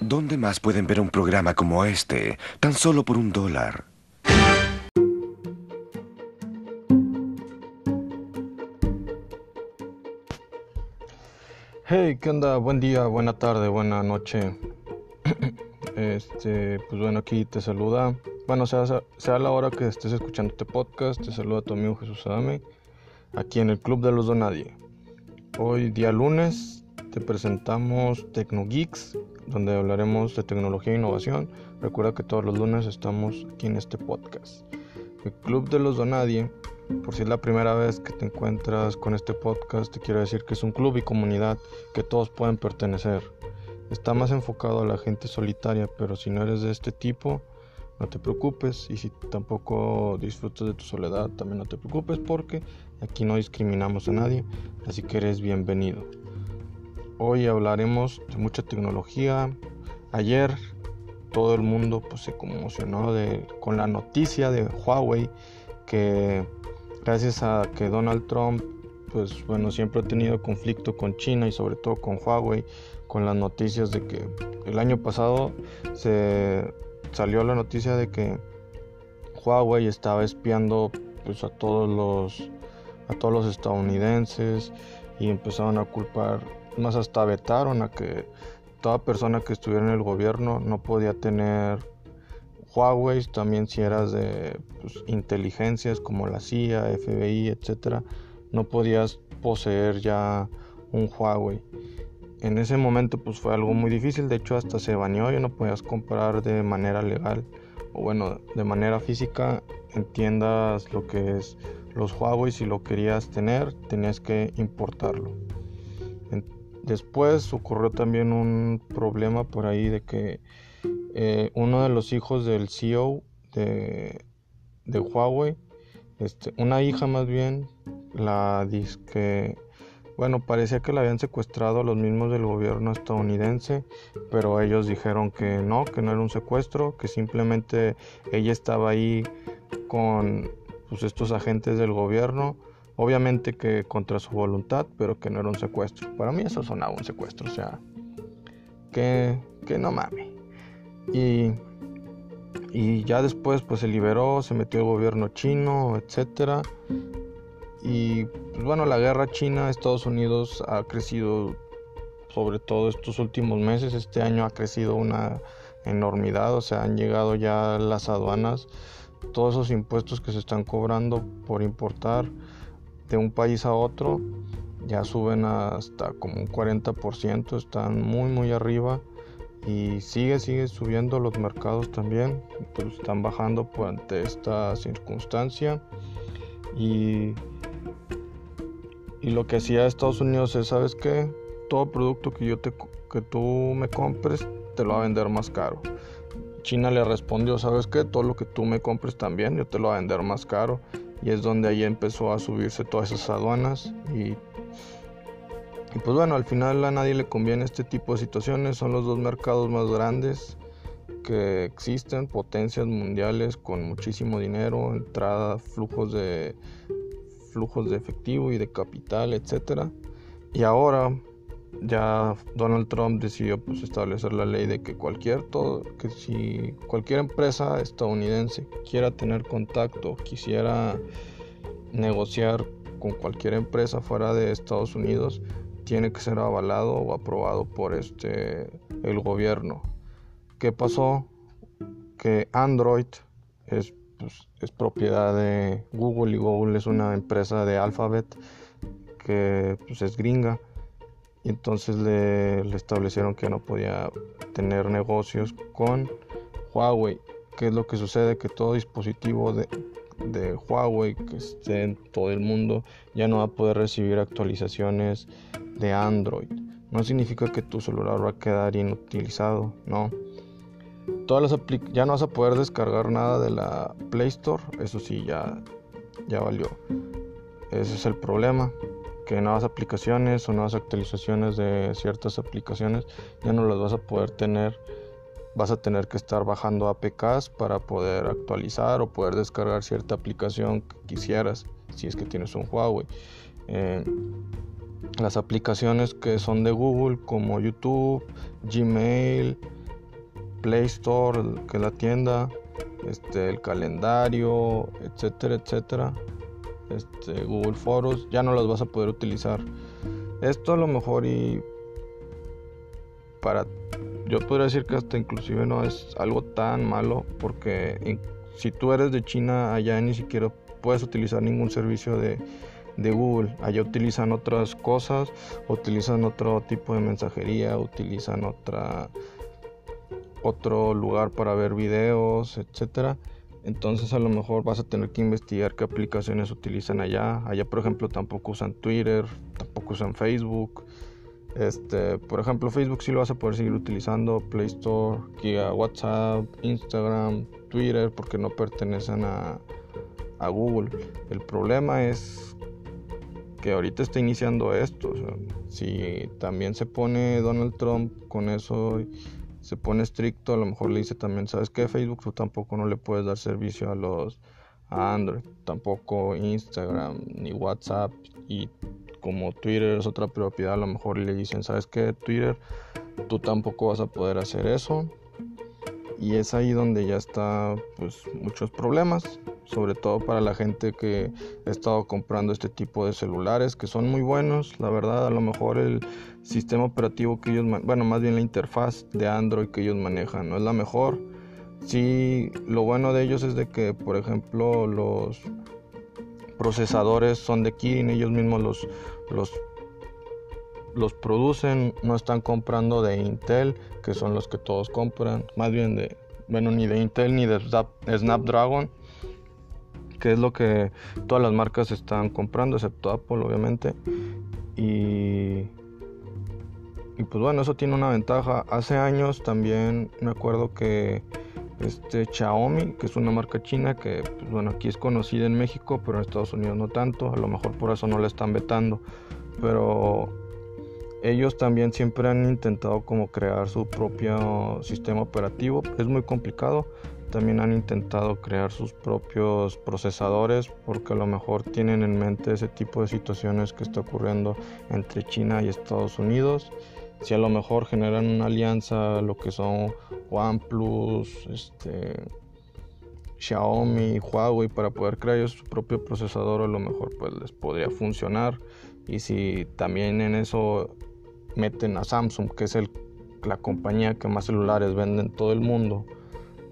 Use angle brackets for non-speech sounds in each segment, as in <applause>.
¿Dónde más pueden ver un programa como este, tan solo por un dólar? Hey, ¿qué onda? Buen día, buena tarde, buena noche. <clears throat> Este, pues bueno, aquí te saluda. Bueno, sea, sea la hora que estés escuchando este podcast, te saluda tu amigo Jesús Adame, aquí en el Club de los Donadie. Hoy, día lunes, te presentamos TecnoGeeks, donde hablaremos de tecnología e innovación. Recuerda que todos los lunes estamos aquí en este podcast. El Club de los Donadie, por si es la primera vez que te encuentras con este podcast, te quiero decir que es un club y comunidad que todos pueden pertenecer. Está más enfocado a la gente solitaria, pero si no eres de este tipo, no te preocupes. Y si tampoco disfrutas de tu soledad, también no te preocupes porque aquí no discriminamos a nadie, así que eres bienvenido. Hoy hablaremos de mucha tecnología. Ayer todo el mundo pues, se conmocionó con la noticia de Huawei que gracias a que Donald Trump pues bueno siempre ha tenido conflicto con China y sobre todo con Huawei con las noticias de que el año pasado se salió la noticia de que Huawei estaba espiando pues a todos los a todos los estadounidenses y empezaron a culpar más hasta vetaron a que toda persona que estuviera en el gobierno no podía tener Huawei también si eras de pues, inteligencias como la CIA, FBI, etcétera, no podías poseer ya un Huawei. En ese momento pues fue algo muy difícil, de hecho hasta se baneó, y no podías comprar de manera legal o bueno, de manera física, entiendas lo que es los Huawei, si lo querías tener, tenías que importarlo. Después ocurrió también un problema por ahí de que eh, uno de los hijos del CEO de, de Huawei, este, una hija más bien, la que bueno, parecía que la habían secuestrado los mismos del gobierno estadounidense, pero ellos dijeron que no, que no era un secuestro, que simplemente ella estaba ahí con pues, estos agentes del gobierno, obviamente que contra su voluntad, pero que no era un secuestro. Para mí eso sonaba un secuestro, o sea, que, que no mames. Y, y ya después pues se liberó, se metió el gobierno chino, etcétera y pues bueno, la guerra China-Estados Unidos ha crecido sobre todo estos últimos meses. Este año ha crecido una enormidad, o sea, han llegado ya las aduanas, todos esos impuestos que se están cobrando por importar de un país a otro, ya suben hasta como un 40%, están muy muy arriba y sigue, sigue subiendo los mercados también, pero están bajando ante esta circunstancia y y lo que hacía Estados Unidos es, ¿sabes qué? Todo producto que yo te que tú me compres te lo va a vender más caro. China le respondió, ¿sabes qué? Todo lo que tú me compres también yo te lo voy a vender más caro. Y es donde ahí empezó a subirse todas esas aduanas y y pues bueno, al final a nadie le conviene este tipo de situaciones. Son los dos mercados más grandes que existen, potencias mundiales con muchísimo dinero, entrada, flujos de, flujos de efectivo y de capital, etcétera. Y ahora ya Donald Trump decidió pues establecer la ley de que cualquier todo que si cualquier empresa estadounidense quiera tener contacto, quisiera negociar con cualquier empresa fuera de Estados Unidos, tiene que ser avalado o aprobado por este el gobierno. ¿Qué pasó? Que Android es pues, es propiedad de Google y Google es una empresa de Alphabet que pues, es gringa. Y entonces le, establecieron que no podía tener negocios con Huawei. ¿Qué es lo que sucede? Que todo dispositivo de, de Huawei que esté en todo el mundo ya no va a poder recibir actualizaciones de Android. No significa que tu celular va a quedar inutilizado, no todas las ya no vas a poder descargar nada de la Play Store, eso sí ya, ya valió. Ese es el problema, que nuevas aplicaciones o nuevas actualizaciones de ciertas aplicaciones ya no las vas a poder tener vas a tener que estar bajando APKs para poder actualizar o poder descargar cierta aplicación que quisieras si es que tienes un Huawei. Eh, las aplicaciones que son de Google como YouTube, Gmail, Play Store, que la tienda, este, el calendario, etcétera, etcétera, este, Google Foros, ya no las vas a poder utilizar. Esto a lo mejor y para yo podría decir que hasta inclusive no es algo tan malo porque si tú eres de China allá ni siquiera puedes utilizar ningún servicio de, de Google. Allá utilizan otras cosas, utilizan otro tipo de mensajería, utilizan otra otro lugar para ver videos, etcétera. Entonces a lo mejor vas a tener que investigar qué aplicaciones utilizan allá. Allá por ejemplo tampoco usan Twitter, tampoco usan Facebook. Este, por ejemplo, Facebook sí lo vas a poder seguir utilizando, Play Store, WhatsApp, Instagram, Twitter, porque no pertenecen a, a Google. El problema es que ahorita está iniciando esto. si también se pone Donald Trump con eso, se pone estricto, a lo mejor le dice también, ¿sabes qué? Facebook tú tampoco no le puedes dar servicio a los a Android, tampoco Instagram ni WhatsApp y como Twitter es otra propiedad, a lo mejor le dicen, ¿sabes qué? Twitter, tú tampoco vas a poder hacer eso. Y es ahí donde ya está pues muchos problemas sobre todo para la gente que ha estado comprando este tipo de celulares que son muy buenos, la verdad a lo mejor el sistema operativo que ellos, bueno, más bien la interfaz de Android que ellos manejan no es la mejor. Sí, lo bueno de ellos es de que, por ejemplo, los procesadores son de Kirin, ellos mismos los, los, los producen, no están comprando de Intel, que son los que todos compran, más bien de, bueno, ni de Intel ni de Snapdragon que es lo que todas las marcas están comprando, excepto Apple, obviamente. Y, y pues bueno, eso tiene una ventaja. Hace años también me acuerdo que este Xiaomi, que es una marca china que pues bueno, aquí es conocida en México, pero en Estados Unidos no tanto, a lo mejor por eso no la están vetando, pero ellos también siempre han intentado como crear su propio sistema operativo, es muy complicado, también han intentado crear sus propios procesadores porque a lo mejor tienen en mente ese tipo de situaciones que está ocurriendo entre China y Estados Unidos. Si a lo mejor generan una alianza, lo que son OnePlus, este, Xiaomi, Huawei, para poder crear su propio procesador, a lo mejor pues les podría funcionar. Y si también en eso meten a Samsung, que es el, la compañía que más celulares vende en todo el mundo,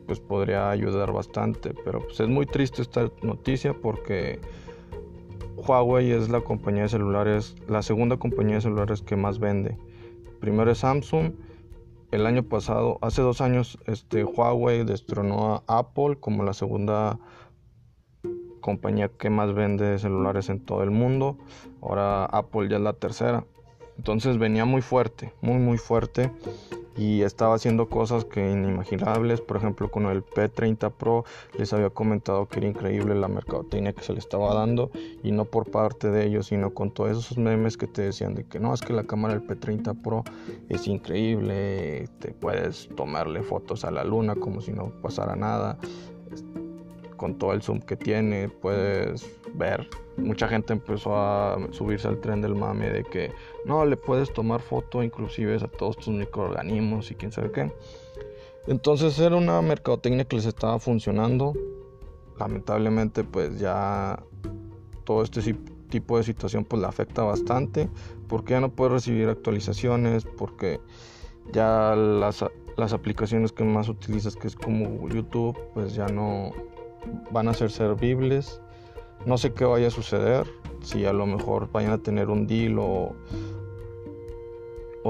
pues podría ayudar bastante. Pero pues es muy triste esta noticia porque Huawei es la compañía de celulares, la segunda compañía de celulares que más vende. Primero es Samsung. El año pasado, hace dos años, este Huawei destronó a Apple como la segunda compañía que más vende celulares en todo el mundo. Ahora Apple ya es la tercera. Entonces venía muy fuerte, muy muy fuerte. Y estaba haciendo cosas que inimaginables, por ejemplo con el P30 Pro les había comentado que era increíble la mercadotecnia que se le estaba dando y no por parte de ellos, sino con todos esos memes que te decían de que no, es que la cámara del P30 Pro es increíble, te puedes tomarle fotos a la luna como si no pasara nada, con todo el zoom que tiene, puedes ver. Mucha gente empezó a subirse al tren del mame de que no le puedes tomar foto inclusive a todos tus microorganismos y quién sabe qué. Entonces era una mercadotecnia que les estaba funcionando. Lamentablemente pues ya todo este tipo de situación pues le afecta bastante porque ya no puede recibir actualizaciones porque ya las, las aplicaciones que más utilizas que es como YouTube pues ya no van a ser servibles. No sé qué vaya a suceder, si a lo mejor vayan a tener un deal o,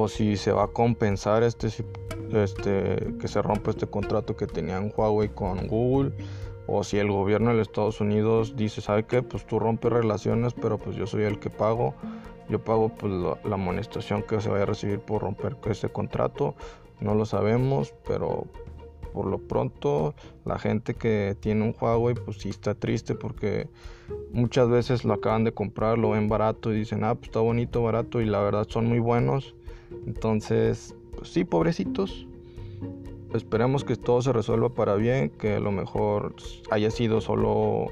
si se va a compensar este, este, que se rompe este contrato que tenían Huawei con Google o si el gobierno de los Estados Unidos dice, ¿sabe qué? Pues tú rompes relaciones, pero pues yo soy el que pago, yo pago pues la, la amonestación que se vaya a recibir por romper ese contrato, no lo sabemos, pero por lo pronto la gente que tiene un Huawei pues sí está triste porque muchas veces lo acaban de comprar, lo ven barato y dicen, ah, pues está bonito, barato y la verdad son muy buenos. Entonces, pues sí, pobrecitos. esperemos que todo se resuelva para bien, que a lo mejor haya sido solo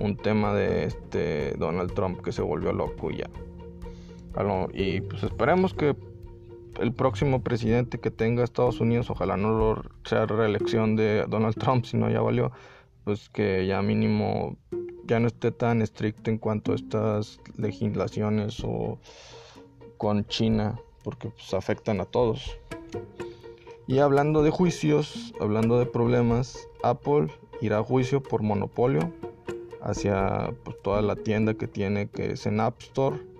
un tema de este Donald Trump que se volvió loco y ya. Y pues esperemos que el próximo presidente que tenga Estados Unidos, ojalá no lo sea reelección de Donald Trump, sino ya valió, pues que ya mínimo ya no esté tan estricto en cuanto a estas legislaciones o con China, porque pues afectan a todos. Y hablando de juicios, hablando de problemas, Apple irá a juicio por monopolio hacia pues, toda la tienda que tiene que es en App Store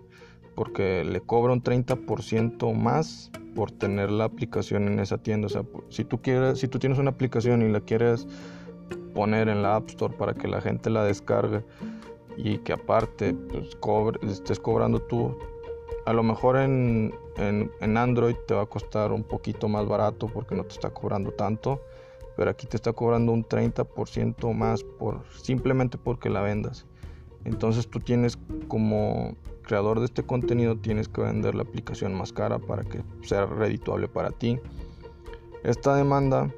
porque le cobra un 30% más por tener la aplicación en esa tienda. O sea, si tú quieres, si tú tienes una aplicación y la quieres poner en la App Store para que la gente la descargue y que aparte pues, estés cobrando tú, a lo mejor en, en, Android te va a costar un poquito más barato porque no te está cobrando tanto, pero aquí te está cobrando un 30% más por simplemente porque la vendas. Entonces tú tienes como creador de este contenido tienes que vender la aplicación más cara para que sea redituable para ti. Esta demanda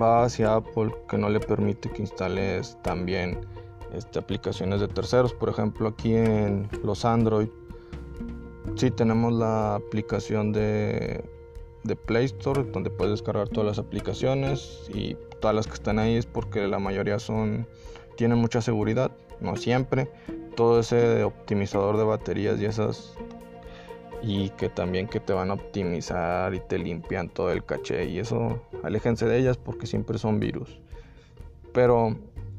va hacia Apple que no le permite que instales también este, aplicaciones de terceros. Por ejemplo, aquí en los Android Sí, tenemos la aplicación de, Play Store donde puedes descargar todas las aplicaciones y todas las que están ahí es porque la mayoría son tienen mucha seguridad, no siempre. Todo ese optimizador de baterías y esas y que también que te van a optimizar y te limpian todo el caché y eso aléjense de ellas porque siempre son virus. Pero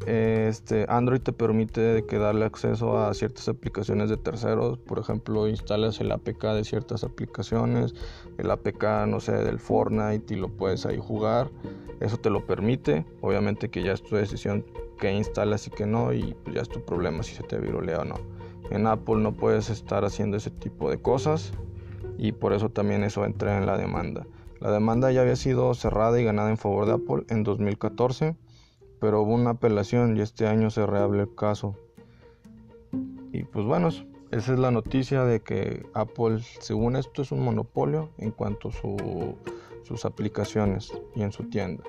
este, Android te permite que darle acceso a ciertas aplicaciones de terceros, por ejemplo, instalas el APK de ciertas aplicaciones, el APK, no sé, del Fortnite y lo puedes ahí jugar. Eso te lo permite, obviamente que ya es tu decisión que instalas y que no y pues ya es tu problema si se te virulea o no. En Apple no puedes estar haciendo ese tipo de cosas y por eso también eso entra en la demanda. La demanda ya había sido cerrada y ganada en favor de Apple en 2014 pero hubo una apelación y este año se reabre el caso. Y pues bueno, esa es la noticia de que Apple, según esto, es un monopolio en cuanto a sus aplicaciones y en su tienda.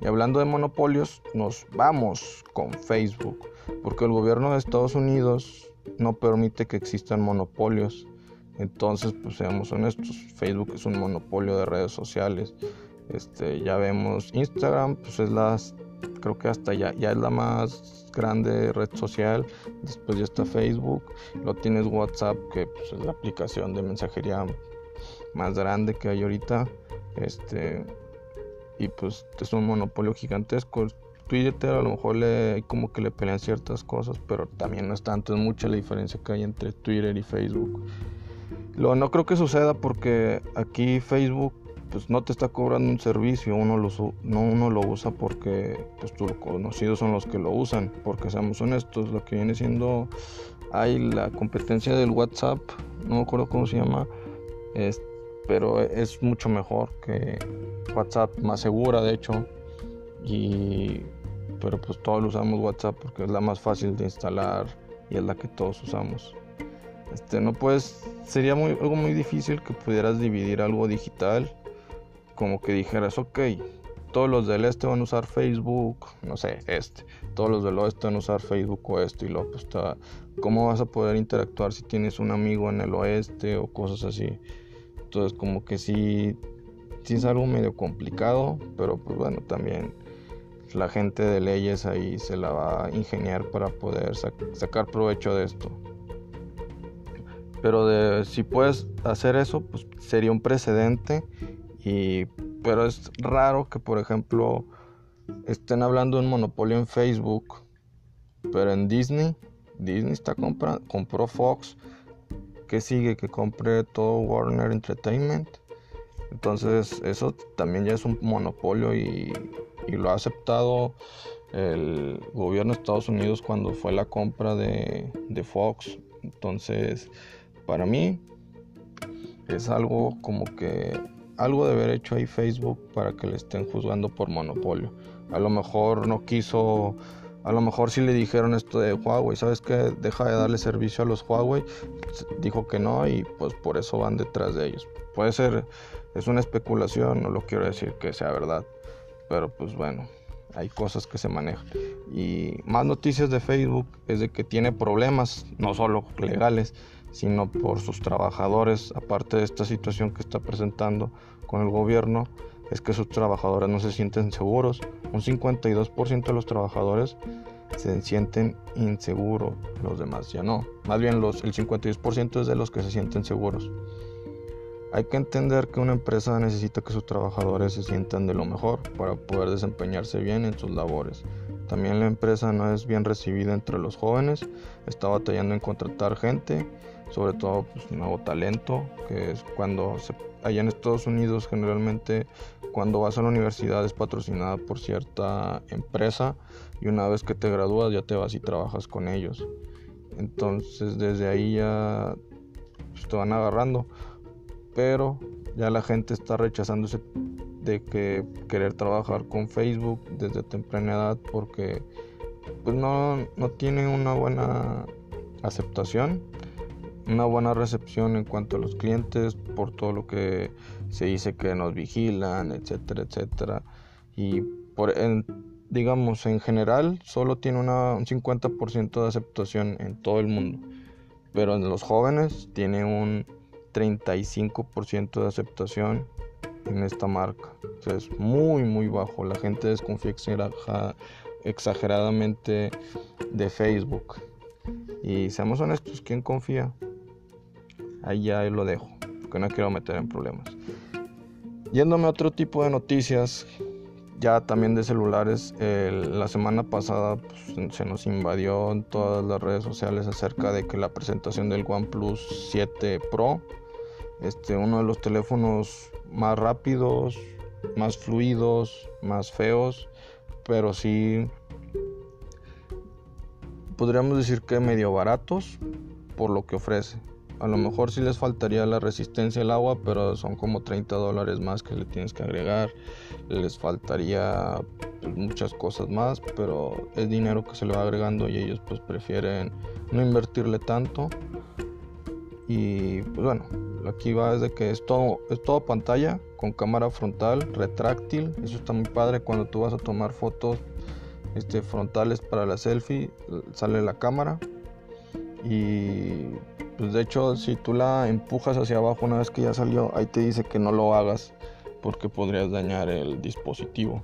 Y hablando de monopolios, nos vamos con Facebook, porque el gobierno de Estados Unidos no permite que existan monopolios. Entonces, pues seamos honestos, Facebook es un monopolio de redes sociales. Este, ya vemos Instagram, pues es la creo que hasta ya, ya es la más grande red social. Después ya está Facebook. Lo tienes WhatsApp, que pues, es la aplicación de mensajería más grande que hay ahorita. Este, y pues es un monopolio gigantesco. Twitter a lo mejor le como que le pelean ciertas cosas, pero también no es tanto, es mucha la diferencia que hay entre Twitter y Facebook. Lo no creo que suceda porque aquí Facebook pues no te está cobrando un servicio, uno lo, no uno lo usa porque pues tus conocidos son los que lo usan, porque seamos honestos, lo que viene siendo, hay la competencia del WhatsApp, no me acuerdo cómo se llama, es, pero es mucho mejor que WhatsApp, más segura de hecho, y pero pues todos usamos WhatsApp porque es la más fácil de instalar y es la que todos usamos. Este, no puedes, sería muy, algo muy difícil que pudieras dividir algo digital como que dijeras, ok, todos los del este van a usar Facebook, no sé, este, todos los del oeste van a usar Facebook o esto y luego pues está, ¿cómo vas a poder interactuar si tienes un amigo en el oeste o cosas así? Entonces como que sí, sí es algo medio complicado, pero pues bueno, también la gente de leyes ahí se la va a ingeniar para poder sacar provecho de esto. Pero de, si puedes hacer eso, pues sería un precedente pero es raro que, por ejemplo, estén hablando de un monopolio en Facebook, pero en Disney, Disney está compra, compró Fox, que sigue que compre todo Warner Entertainment. Entonces eso también ya es un monopolio y, y, lo ha aceptado el gobierno de Estados Unidos cuando fue la compra de, de Fox. Entonces para mí es algo como que algo de haber hecho ahí Facebook para que le estén juzgando por monopolio. A lo mejor no quiso, a lo mejor si le dijeron esto de Huawei, ¿sabes qué? Deja de darle servicio a los Huawei. Dijo que no y pues por eso van detrás de ellos. Puede ser Es una especulación, no lo quiero decir que sea verdad, pero pues bueno, hay cosas que se manejan. Y más noticias de Facebook es de que tiene problemas, no solo legales, sino por sus trabajadores, aparte de esta situación que está presentando con el gobierno, es que sus trabajadores no se sienten seguros. Un 52% de los trabajadores se sienten inseguros, los demás ya no. Más bien los, el 52% es de los que se sienten seguros. Hay que entender que una empresa necesita que sus trabajadores se sientan de lo mejor para poder desempeñarse bien en sus labores. También la empresa no es bien recibida entre los jóvenes, está batallando en contratar gente, sobre todo pues, nuevo talento, que es cuando se, allá en Estados Unidos generalmente cuando vas a la universidad es patrocinada por cierta empresa y una vez que te gradúas ya te vas y trabajas con ellos. Entonces desde ahí ya pues, te van agarrando. Pero ya la gente está rechazándose de que querer trabajar con Facebook desde temprana edad porque pues no, no tiene una buena aceptación, una buena recepción en cuanto a los clientes por todo lo que se dice que nos vigilan, etcétera, etcétera. Y por, digamos, en general solo tiene un 50% de aceptación en todo el mundo. Pero en los jóvenes tiene un 35% de aceptación en esta marca. O es muy, muy bajo. La gente desconfía exageradamente de Facebook. Y seamos honestos, ¿quién confía? Ahí ya lo dejo, porque no quiero meter en problemas. Yéndome a otro tipo de noticias, ya también de celulares, la semana pasada pues, se nos invadió en todas las redes sociales acerca de que la presentación del OnePlus 7 Pro, este, uno de los teléfonos más rápidos, más fluidos, más feos, pero sí podríamos decir que medio baratos por lo que ofrece. A lo mejor sí les faltaría la resistencia al agua, pero son como 30 dólares más que le tienes que agregar. Les faltaría pues, muchas cosas más, pero es dinero que se le va agregando y ellos pues prefieren no invertirle tanto. Y pues bueno, aquí va desde que es todo, es todo pantalla con cámara frontal, retráctil. Eso está muy padre cuando tú vas a tomar fotos este, frontales para la selfie. Sale la cámara y pues de hecho, si tú la empujas hacia abajo una vez que ya salió, ahí te dice que no lo hagas porque podrías dañar el dispositivo.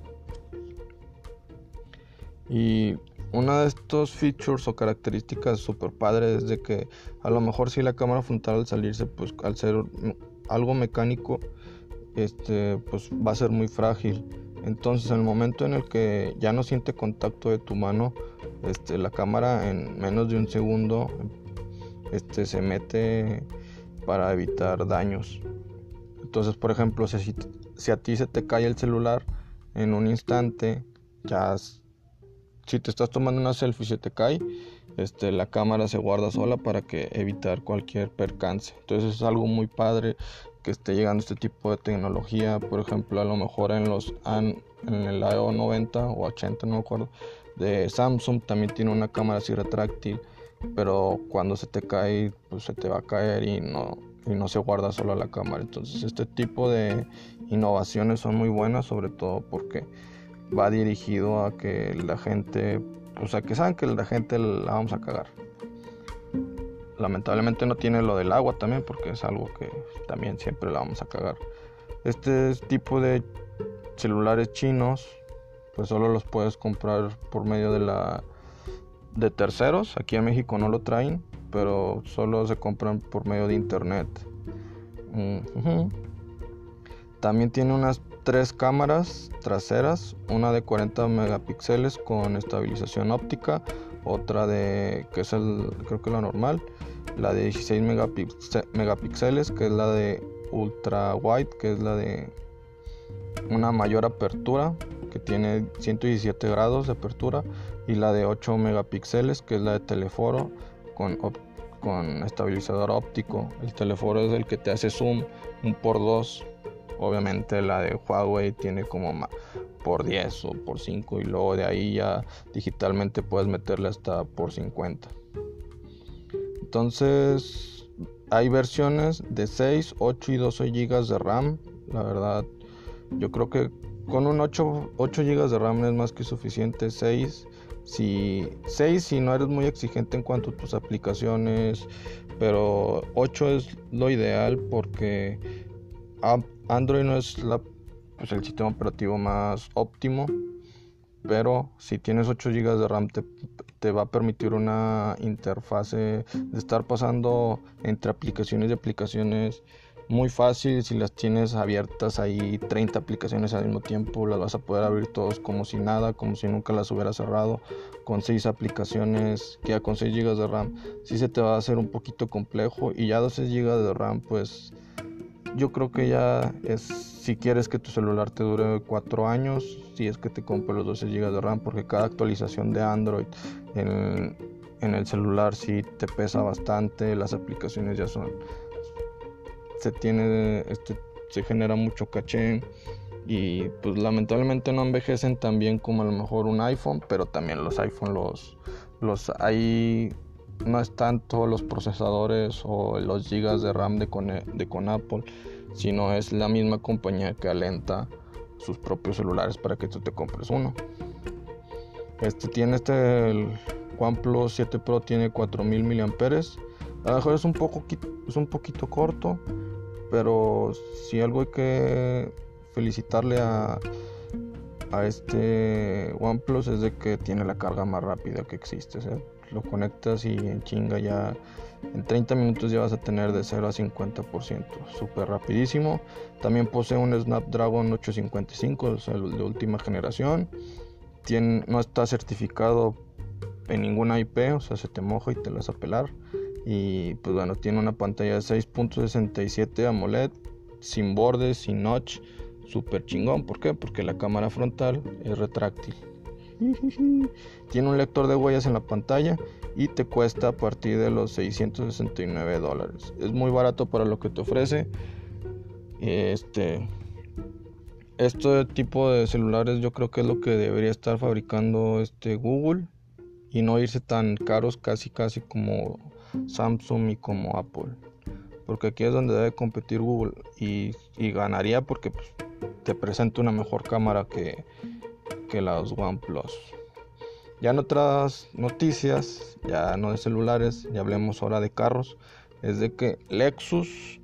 Y una de estos features o características super padres es de que a lo mejor si la cámara frontal al salirse, pues al ser algo mecánico, este, pues va a ser muy frágil. Entonces, en el momento en el que ya no siente contacto de tu mano, este, la cámara en menos de un segundo este, se mete para evitar daños. Entonces, por ejemplo, si, a ti se te cae el celular en un instante, ya si te estás tomando una selfie y se te cae, este, la cámara se guarda sola para que evitar cualquier percance. Entonces es algo muy padre que esté llegando este tipo de tecnología. Por ejemplo, a lo mejor en los en el AO 90 o 80, no me acuerdo, de Samsung también tiene una cámara así retráctil pero cuando se te cae, pues se te va a caer y no, y no se guarda solo la cámara. Entonces este tipo de innovaciones son muy buenas, sobre todo porque va dirigido a que la gente, o sea, que saben que la gente la vamos a cagar. Lamentablemente no tiene lo del agua también, porque es algo que también siempre la vamos a cagar. Este tipo de celulares chinos, pues solo los puedes comprar por medio de la de terceros. Aquí en México no lo traen, pero solo se compran por medio de internet. También tiene unas tres cámaras traseras, una de 40 megapíxeles con estabilización óptica, otra de que es el creo que la normal, la de 16 megapíxeles que es la de ultra wide, que es la de una mayor apertura que tiene 117 grados de apertura y la de 8 megapíxeles que es la de teleforo con, con estabilizador óptico. El teleforo es el que te hace zoom un por 2. Obviamente la de Huawei tiene como por 10 o por 5 y luego de ahí ya digitalmente puedes meterle hasta por 50. Entonces hay versiones de 6, 8 y 12 GB de RAM. La verdad, yo creo que con un 8, 8 GB de RAM es más que suficiente. 6 si 6 si no eres muy exigente en cuanto a tus aplicaciones, pero 8 es lo ideal porque Android no es pues el sistema operativo más óptimo, pero si tienes 8 GB de RAM te, va a permitir una interfase de estar pasando entre aplicaciones y aplicaciones muy fácil. Si las tienes abiertas ahí 30 aplicaciones al mismo tiempo, las vas a poder abrir todos como si nada, como si nunca las hubiera cerrado. Con 6 aplicaciones, que con 6 GB de RAM, sí se te va a hacer un poquito complejo. Y ya 12 GB de RAM, pues yo creo que ya es si quieres que tu celular te dure 4 años, si es que te compres los 12 GB de RAM, porque cada actualización de Android en, en el celular sí te pesa bastante, las aplicaciones ya son se tiene, este, se genera mucho caché y pues lamentablemente no envejecen tan bien como a lo mejor un iPhone, pero también los iPhone los, los hay no es tanto los procesadores o los gigas de RAM de con, de con Apple, sino es la misma compañía que alenta sus propios celulares para que tú te compres uno. Este tiene este el OnePlus 7 Pro tiene 4000 mAh. A lo mejor es un poco es un poquito corto, pero si algo hay que felicitarle a, a este OnePlus es de que tiene la carga más rápida que existe. Lo conectas y en chinga ya en 30 minutos ya vas a tener de 0 a 50%. Súper rapidísimo. También posee un Snapdragon 855, o sea, de última generación. No está certificado en ninguna IP, o sea, se te moja y te lo vas a pelar. Y pues bueno, tiene una pantalla de 6.67 AMOLED, sin bordes, sin notch, super chingón. ¿Por qué? Porque la cámara frontal es retráctil. <laughs> Tiene un lector de huellas en la pantalla y te cuesta a partir de los 669 dólares. Es muy barato para lo que te ofrece. Este, este tipo de celulares yo creo que es lo que debería estar fabricando este Google y no irse tan caros casi casi como Samsung y como Apple. Porque aquí es donde debe competir Google y, ganaría porque pues, te presenta una mejor cámara que, que las OnePlus. Ya en otras noticias, ya no de celulares, ya hablemos ahora de carros, es de que Lexus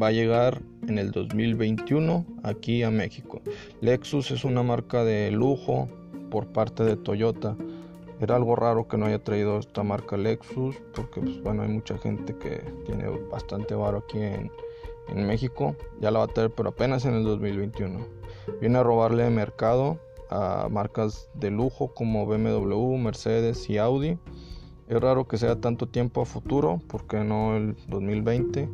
va a llegar en el 2021 aquí a México. Lexus es una marca de lujo por parte de Toyota era algo raro que no haya traído esta marca Lexus, porque pues, bueno, hay mucha gente que tiene bastante varo aquí en, México. Ya la va a tener, pero apenas en el 2021. Viene a robarle mercado marcas de lujo como BMW, Mercedes y Audi. Es raro que sea tanto tiempo a futuro, porque no el 2020.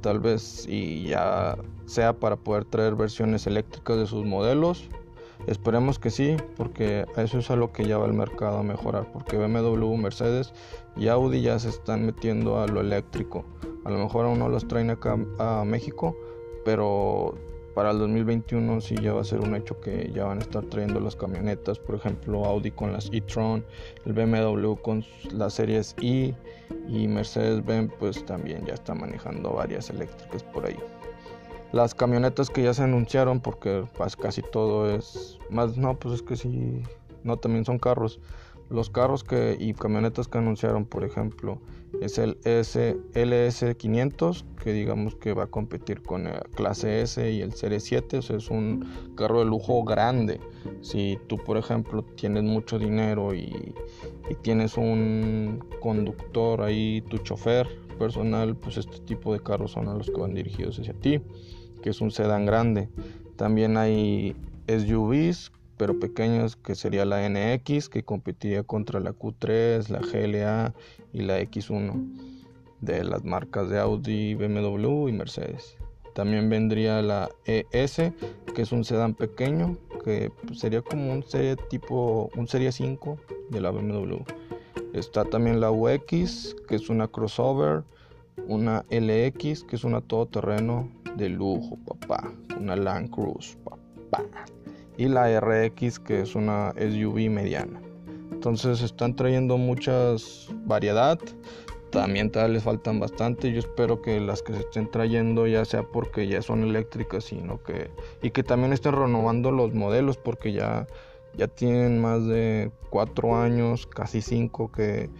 Tal vez y ya sea para poder traer versiones eléctricas de sus modelos Esperemos que sí, porque eso es a lo que ya va el mercado a mejorar, porque BMW, Mercedes y Audi ya se están metiendo a lo eléctrico. A lo mejor aún no los traen acá a México, pero para el 2021 sí ya va a ser un hecho que ya van a estar trayendo las camionetas, por ejemplo Audi con las e-tron, el BMW con las series i y Mercedes-Benz pues también ya está manejando varias eléctricas por ahí las camionetas que ya se anunciaron, porque pues, casi todo es más, no, pues es que sí, no, también son carros. Los carros que y camionetas que anunciaron, por ejemplo, es el S, LS500, que digamos que va a competir con el clase S y el Serie 7, o es un carro de lujo grande. Si tú, por ejemplo, tienes mucho dinero y, y tienes un conductor ahí, tu chofer personal, pues este tipo de carros son los que van dirigidos hacia ti que es un sedán grande. También hay SUVs, pero pequeños, que sería la NX, que competiría contra la Q3, la GLA y la X1 de las marcas de Audi, BMW y Mercedes. También vendría la ES, que es un sedán pequeño, que sería como un serie tipo, un serie 5 de la BMW. Está también la UX, que es una crossover, una LX, que es una todoterreno de lujo, papá. Una Land Cruise, papá. Y la RX, que es una SUV mediana. Entonces están trayendo muchas variedad. también todavía les faltan bastante. Yo espero que las que se estén trayendo ya sea porque ya son eléctricas, sino que y que también estén renovando los modelos porque ya ya tienen más de cuatro años, casi cinco que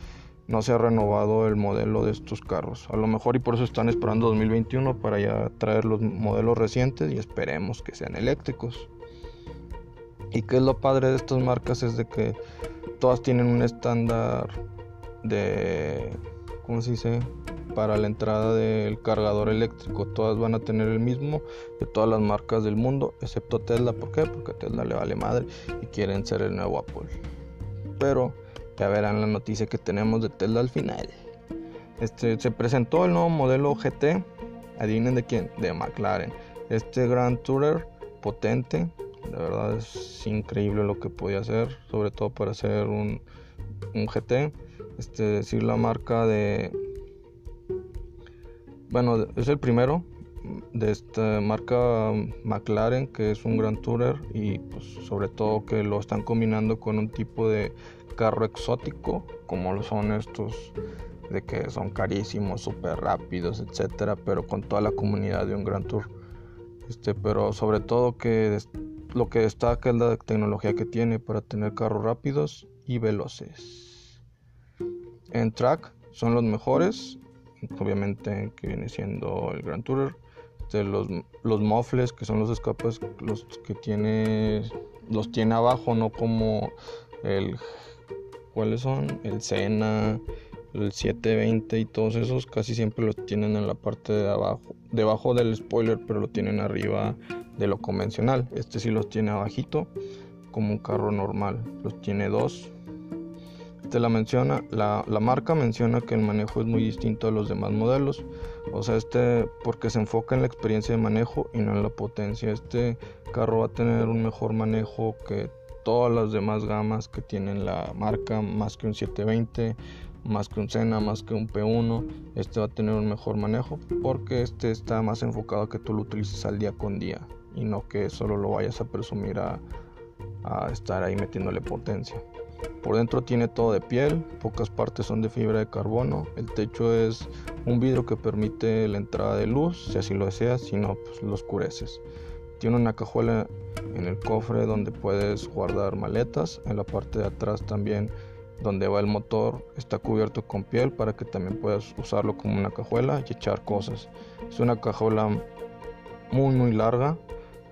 no se ha renovado el modelo de estos carros. A lo mejor y por eso están esperando 2021 para ya traer los modelos recientes y esperemos que sean eléctricos. Y que es lo padre de estas marcas es de que todas tienen un estándar de ¿cómo se dice? Para la entrada del cargador eléctrico. Todas van a tener el mismo de todas las marcas del mundo, excepto Tesla. ¿Por qué? Porque Tesla le vale madre y quieren ser el nuevo Apple. Pero ya verán la noticia que tenemos de Tesla al final. Este, se presentó el nuevo modelo GT. Adivinen de quién? De McLaren. Este Grand Tourer potente. De verdad es increíble lo que puede hacer. Sobre todo para hacer un, un GT este, decir la marca de... Bueno, es el primero de esta marca McLaren que es un Grand Tourer y pues, sobre todo que lo están combinando con un tipo de carro exótico como lo son estos de que son carísimos, súper rápidos, etcétera, pero con toda la comunidad de un Grand Tour. Este, pero sobre todo que lo que destaca es la tecnología que tiene para tener carros rápidos y veloces en track son los mejores, obviamente que viene siendo el Grand Tourer. Los, los mofles que son los escapes los que tiene los tiene abajo no como el cuáles son el Sena el 720 y todos esos casi siempre los tienen en la parte de abajo debajo del spoiler pero lo tienen arriba de lo convencional este sí los tiene abajito como un carro normal los tiene dos la menciona, la, marca menciona que el manejo es muy distinto a los demás modelos. O sea, este porque se enfoca en la experiencia de manejo y no en la potencia. Este carro va a tener un mejor manejo que todas las demás gamas que tienen la marca, más que un 720, más que un Sena, más que un P1. Este va a tener un mejor manejo porque este está más enfocado a que tú lo utilices al día con día y no que solo lo vayas a presumir a, a estar ahí metiéndole potencia. Por dentro tiene todo de piel, pocas partes son de fibra de carbono. El techo es un vidrio que permite la entrada de luz, si así lo deseas, si no, pues lo oscureces. Tiene una cajuela en el cofre donde puedes guardar maletas. En la parte de atrás también, donde va el motor, está cubierto con piel para que también puedas usarlo como una cajuela y echar cosas. Es una cajuela muy muy larga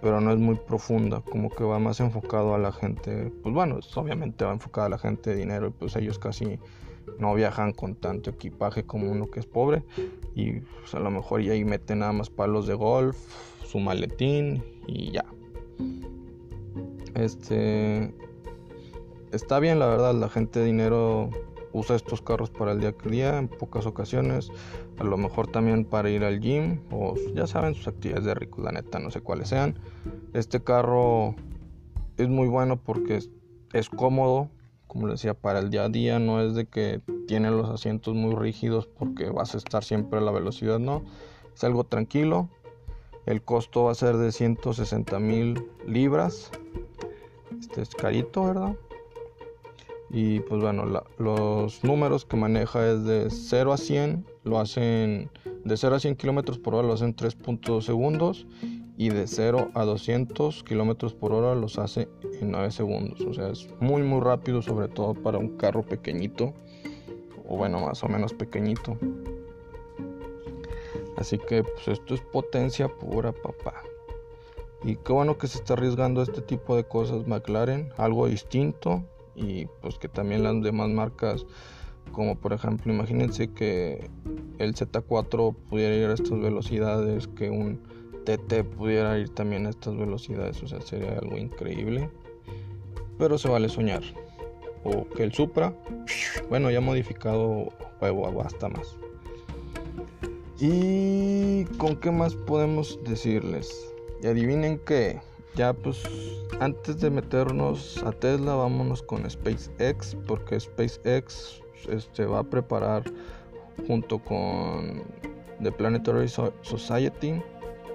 pero no es muy profunda, como que va más enfocado a la gente, pues bueno, obviamente va enfocado a la gente de dinero y pues ellos casi no viajan con tanto equipaje como uno que es pobre y pues, a lo mejor ya ahí meten nada más palos de golf, su maletín y ya. Este está bien la verdad, la gente de dinero usa estos carros para el día a día en pocas ocasiones, a lo mejor también para ir al gym o ya saben sus actividades de rico, la neta, no sé cuáles sean. Este carro es muy bueno porque es, cómodo, como les decía, para el día a día, no es de que tiene los asientos muy rígidos porque vas a estar siempre a la velocidad, no, es algo tranquilo. El costo va a ser de 160 mil libras. Este es carito, ¿verdad? Y pues bueno, los números que maneja es de 0 a 100, lo hacen de 0 a 100 kilómetros por hora, lo hacen 3.2 segundos. Y de 0 a 200 kilómetros por hora los hace en 9 segundos. O sea, es muy, muy rápido, sobre todo para un carro pequeñito. O bueno, más o menos pequeñito. Así que pues esto es potencia pura, papá. Y qué bueno que se está arriesgando este tipo de cosas McLaren, algo distinto, y pues que también las demás marcas como por ejemplo imagínense que el Z4 pudiera ir a estas velocidades que un TT pudiera ir también a estas velocidades o sea sería algo increíble. Pero se vale soñar. O que el Supra bueno ya modificado juego basta más. Y con qué más podemos decirles y adivinen que ya pues antes de meternos a Tesla vámonos con SpaceX porque SpaceX este, va a preparar junto con The Planetary Society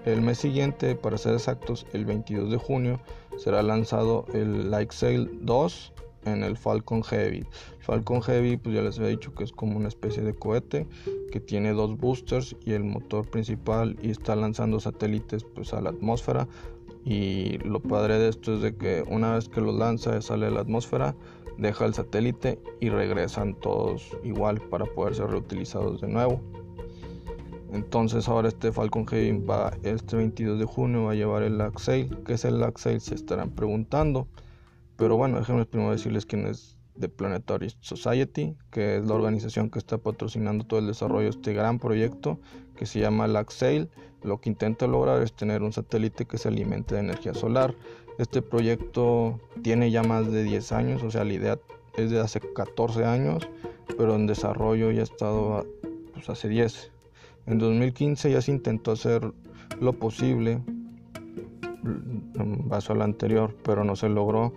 el mes siguiente para ser exactos el 22 de junio será lanzado el Like Sail 2 en el Falcon Heavy. Falcon Heavy, pues ya les había dicho que es como una especie de cohete que tiene dos boosters y el motor principal y está lanzando satélites pues a la atmósfera. Y lo padre de esto es de que una vez que lo lanza sale a la atmósfera, deja el satélite y regresan todos igual para poder ser reutilizados de nuevo. Entonces ahora este Falcon Heavy va este 22 de junio va a llevar el Axail. ¿Qué es el Axail? Se estarán preguntando. Pero bueno, déjenme primero decirles quién es The Planetary Society, que es la organización que está patrocinando todo el desarrollo de este gran proyecto que se llama LAXAIL. Lo que intenta lograr es tener un satélite que se alimente de energía solar. Este proyecto tiene ya más de 10 años, o sea, la idea es de hace 14 años, pero en desarrollo ya ha estado pues, hace 10. En 2015 ya se intentó hacer lo posible, en base al anterior, pero no se logró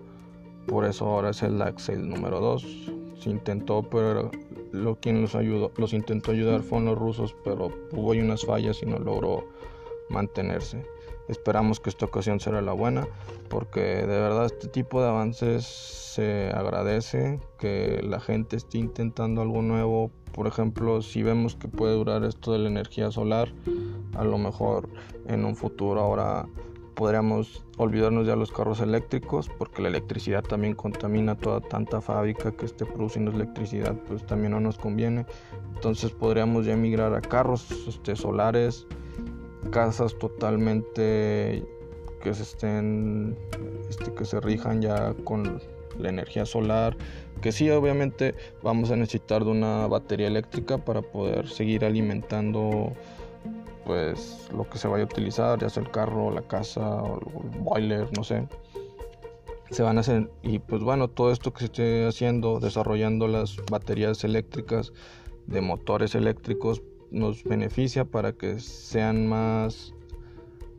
por eso ahora es el Axel número 2. Se intentó, pero lo, quien los ayudó, los intentó ayudar fueron los rusos, pero hubo unas fallas y no logró mantenerse. Esperamos que esta ocasión será la buena, porque de verdad este tipo de avances se agradece, que la gente esté intentando algo nuevo. Por ejemplo, si vemos que puede durar esto de la energía solar, a lo mejor en un futuro ahora podríamos olvidarnos ya de los carros eléctricos porque la electricidad también contamina toda tanta fábrica que esté produciendo electricidad pues también no nos conviene. Entonces podríamos ya emigrar a carros este, solares casas totalmente que se estén este, que se rijan ya con la energía solar que sí obviamente vamos a necesitar de una batería eléctrica para poder seguir alimentando pues lo que se vaya a utilizar, ya sea el carro, la casa, o el boiler, no sé. Se van a hacer, y pues bueno, todo esto que se esté haciendo, desarrollando las baterías eléctricas de motores eléctricos, nos beneficia para que sean más,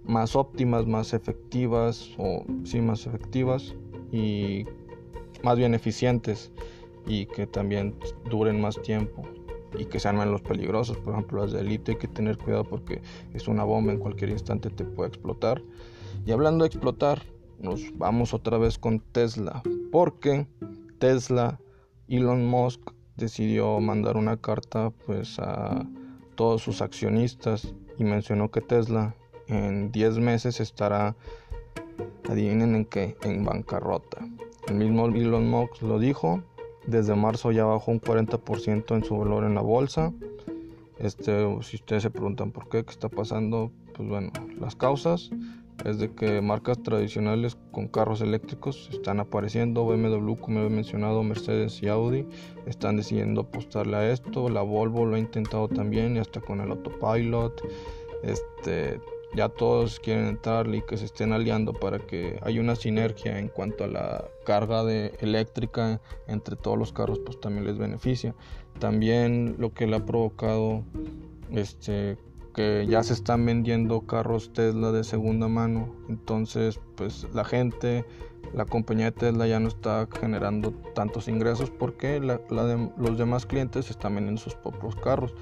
más óptimas, más efectivas, o sí, más efectivas y más bien eficientes y que también duren más tiempo y que sean menos peligrosos. Por ejemplo, las de élite hay que tener cuidado porque es una bomba, en cualquier instante te puede explotar. Y hablando de explotar, nos vamos otra vez con Tesla, porque Tesla, Elon Musk decidió mandar una carta pues a todos sus accionistas y mencionó que Tesla en 10 meses estará, adivinen en qué, en bancarrota. El mismo Elon Musk lo dijo desde marzo ya bajó un 40% en su valor en la bolsa. Este, si ustedes se preguntan por qué, qué está pasando, pues bueno, las causas es de que marcas tradicionales con carros eléctricos están apareciendo, BMW como he mencionado, Mercedes y Audi están decidiendo apostarle a esto, la Volvo lo ha intentado también y hasta con el autopilot, este ya todos quieren entrar y que se estén aliando para que haya una sinergia en cuanto a la carga de eléctrica entre todos los carros pues también les beneficia. También lo que le ha provocado este que ya se están vendiendo carros Tesla de segunda mano. Entonces pues la gente la compañía de Tesla ya no está generando tantos ingresos porque los demás clientes están vendiendo sus propios carros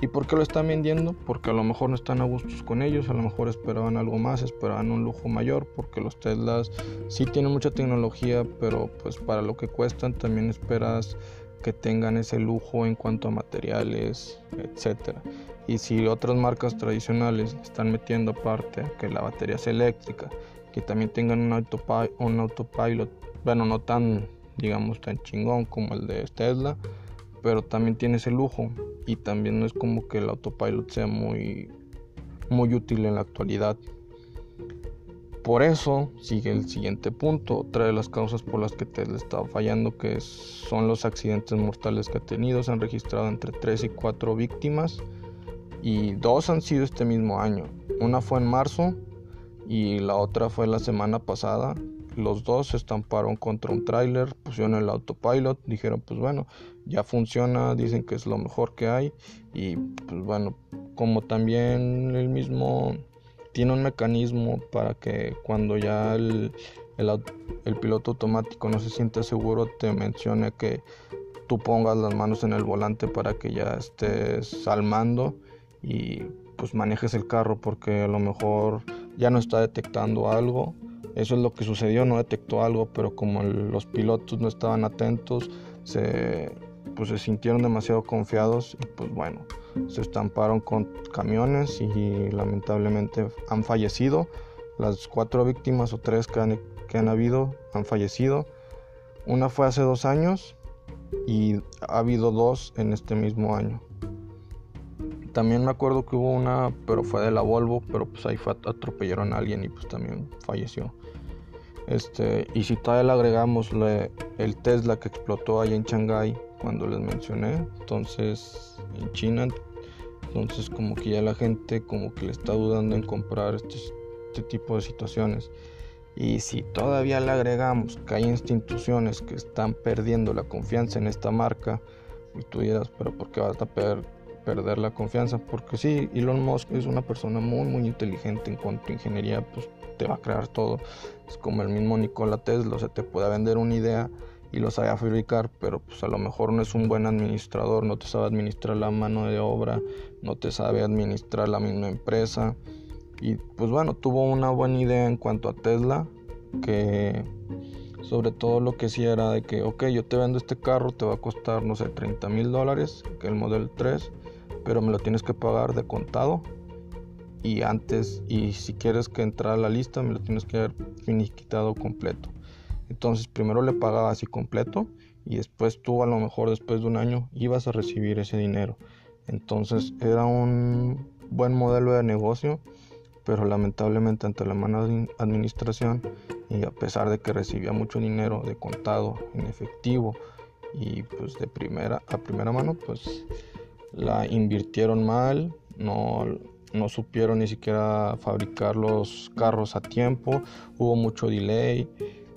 ¿Y por qué lo están vendiendo? Porque a lo mejor no están a gustos con ellos, a lo mejor esperaban algo más, esperaban un lujo mayor, porque los Teslas sí tienen mucha tecnología, pero pues para lo que cuestan también esperas que tengan ese lujo en cuanto a materiales, etcétera. Y si otras marcas tradicionales están metiendo aparte que la batería sea eléctrica, que también tengan un, autopilot, un autopilot, bueno, no tan, digamos, tan chingón como el de Tesla, pero también tiene ese lujo y también no es como que el autopilot sea muy muy útil en la actualidad. Por eso sigue el siguiente punto, otra de las causas por las que Tesla estaba fallando, que son los accidentes mortales que ha tenido. Se han registrado entre 3 y 4 víctimas y dos han sido este mismo año. Una fue en marzo y la otra fue la semana pasada. Los dos se estamparon contra un tráiler, pusieron el autopilot, dijeron pues bueno, ya funciona, dicen que es lo mejor que hay y pues bueno, como también el mismo tiene un mecanismo para que cuando ya el, el, piloto automático no se siente seguro te mencione que tú pongas las manos en el volante para que ya estés al mando y pues manejes el carro porque a lo mejor ya no está detectando algo. Eso es lo que sucedió, no detectó algo, pero como los pilotos no estaban atentos, se, pues se sintieron demasiado confiados y pues bueno, se estamparon con camiones y lamentablemente han fallecido. Las cuatro víctimas o tres que han, que han habido han fallecido. Una fue hace dos años y ha habido dos en este mismo año. También me acuerdo que hubo una, pero fue de la Volvo, pero pues ahí fue, atropellaron a alguien y pues también falleció. Este, y si todavía le agregamos el Tesla que explotó ahí en Shanghai cuando les mencioné, entonces en China, entonces como que ya la gente como que le está dudando en comprar este, este tipo de situaciones. Y si todavía le agregamos que hay instituciones que están perdiendo la confianza en esta marca, y tú dirás, pero ¿por qué vas a perder perder la confianza, porque sí, Elon Musk es una persona muy, muy inteligente en cuanto a ingeniería, pues te va a crear todo. Es como el mismo Nikola Tesla, o te puede vender una idea y lo sabe fabricar, pero pues a lo mejor no es un buen administrador, no te sabe administrar la mano de obra, no te sabe administrar la misma empresa. Y pues bueno, tuvo una buena idea en cuanto a Tesla, que sobre todo lo que sí era de que, ok, yo te vendo este carro, te va a costar, no sé, 30 mil dólares, que el Model 3, pero me lo tienes que pagar de contado y antes y si quieres que entre a la lista me lo tienes que haber finiquitado completo entonces primero le pagaba así completo y después tú a lo mejor después de un año ibas a recibir ese dinero. Entonces era un buen modelo de negocio pero lamentablemente ante la mala administración y a pesar de que recibía mucho dinero de contado en efectivo y pues de primera a primera mano pues la invirtieron mal, no, no supieron ni siquiera fabricar los carros a tiempo, hubo mucho delay,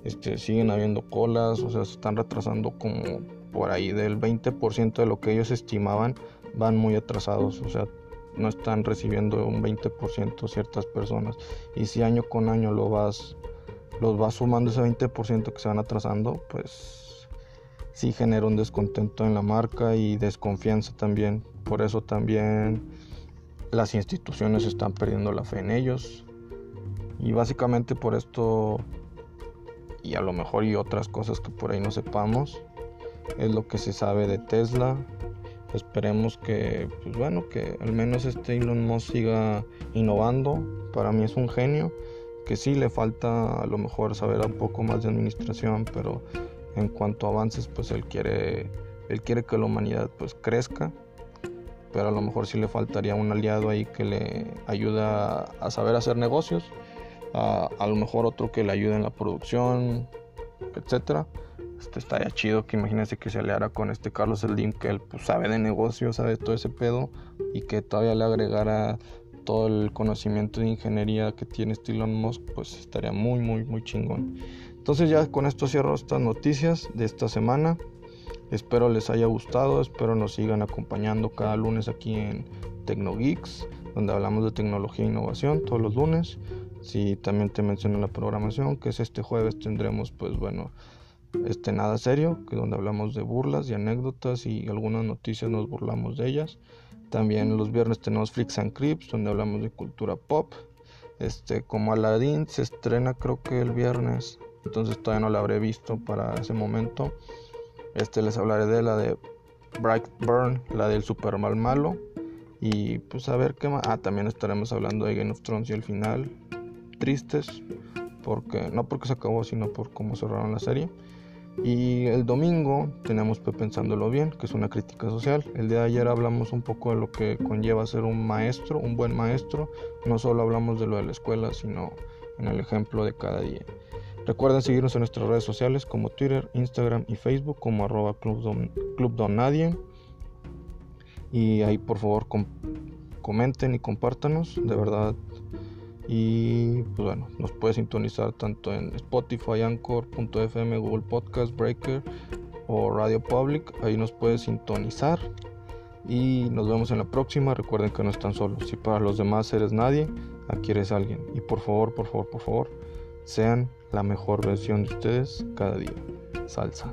este, siguen habiendo colas, o sea, se están retrasando como por ahí del 20% de lo que ellos estimaban, van muy atrasados, o sea, no están recibiendo un 20% ciertas personas. Y si año con año lo vas, los vas sumando ese 20% que se van atrasando, pues sí genera un descontento en la marca y desconfianza también. Por eso también las instituciones están perdiendo la fe en ellos. Y básicamente por esto, y a lo mejor y otras cosas que por ahí no sepamos, es lo que se sabe de Tesla. Esperemos que, pues bueno, que al menos este Elon Musk siga innovando. Para mí es un genio, que sí le falta a lo mejor saber un poco más de administración, pero en cuanto a avances, pues él quiere, él quiere que la humanidad pues crezca, pero a lo mejor sí le faltaría un aliado ahí que le ayude a, saber hacer negocios, a, lo mejor otro que le ayude en la producción, etcétera. Este estaría chido que imagínense que se aliara con este Carlos Slim que él pues, sabe de negocios, sabe todo ese pedo y que todavía le agregara todo el conocimiento de ingeniería que tiene Elon Musk, pues estaría muy, muy, muy chingón. Entonces ya con esto cierro estas noticias de esta semana. Espero les haya gustado, espero nos sigan acompañando cada lunes aquí en TecnoGeeks, donde hablamos de tecnología e innovación todos los lunes. Si también te menciono la programación, que es este jueves, tendremos pues bueno, este nada serio, que donde hablamos de burlas y anécdotas y algunas noticias nos burlamos de ellas. También los viernes tenemos Freaks and Crips, donde hablamos de cultura pop. Este, como Aladdin se estrena creo que el viernes entonces todavía no la habré visto para ese momento. Este les hablaré de la de Bright Burn, la del super mal malo. Y pues a ver qué más. Ah, también estaremos hablando de Game of Thrones y el final. Tristes. Porque, no porque se acabó, sino por cómo cerraron la serie. Y el domingo tenemos Pensándolo Bien, que es una crítica social. El día de ayer hablamos un poco de lo que conlleva ser un maestro, un buen maestro. No solo hablamos de lo de la escuela, sino en el ejemplo de cada día. Recuerden seguirnos en nuestras redes sociales como Twitter, Instagram y Facebook como arroba Club, Don, Nadie. Y ahí por favor comenten y compártanos, de verdad. Y pues bueno, nos puede sintonizar tanto en Spotify, Anchor.fm, Google Podcast, Breaker o Radio Public. Ahí nos puede sintonizar. Y nos vemos en la próxima. Recuerden que no están solos. Si para los demás eres nadie, aquí eres alguien. Y por favor, por favor, por favor, sean la mejor versión de ustedes cada día. Salsa.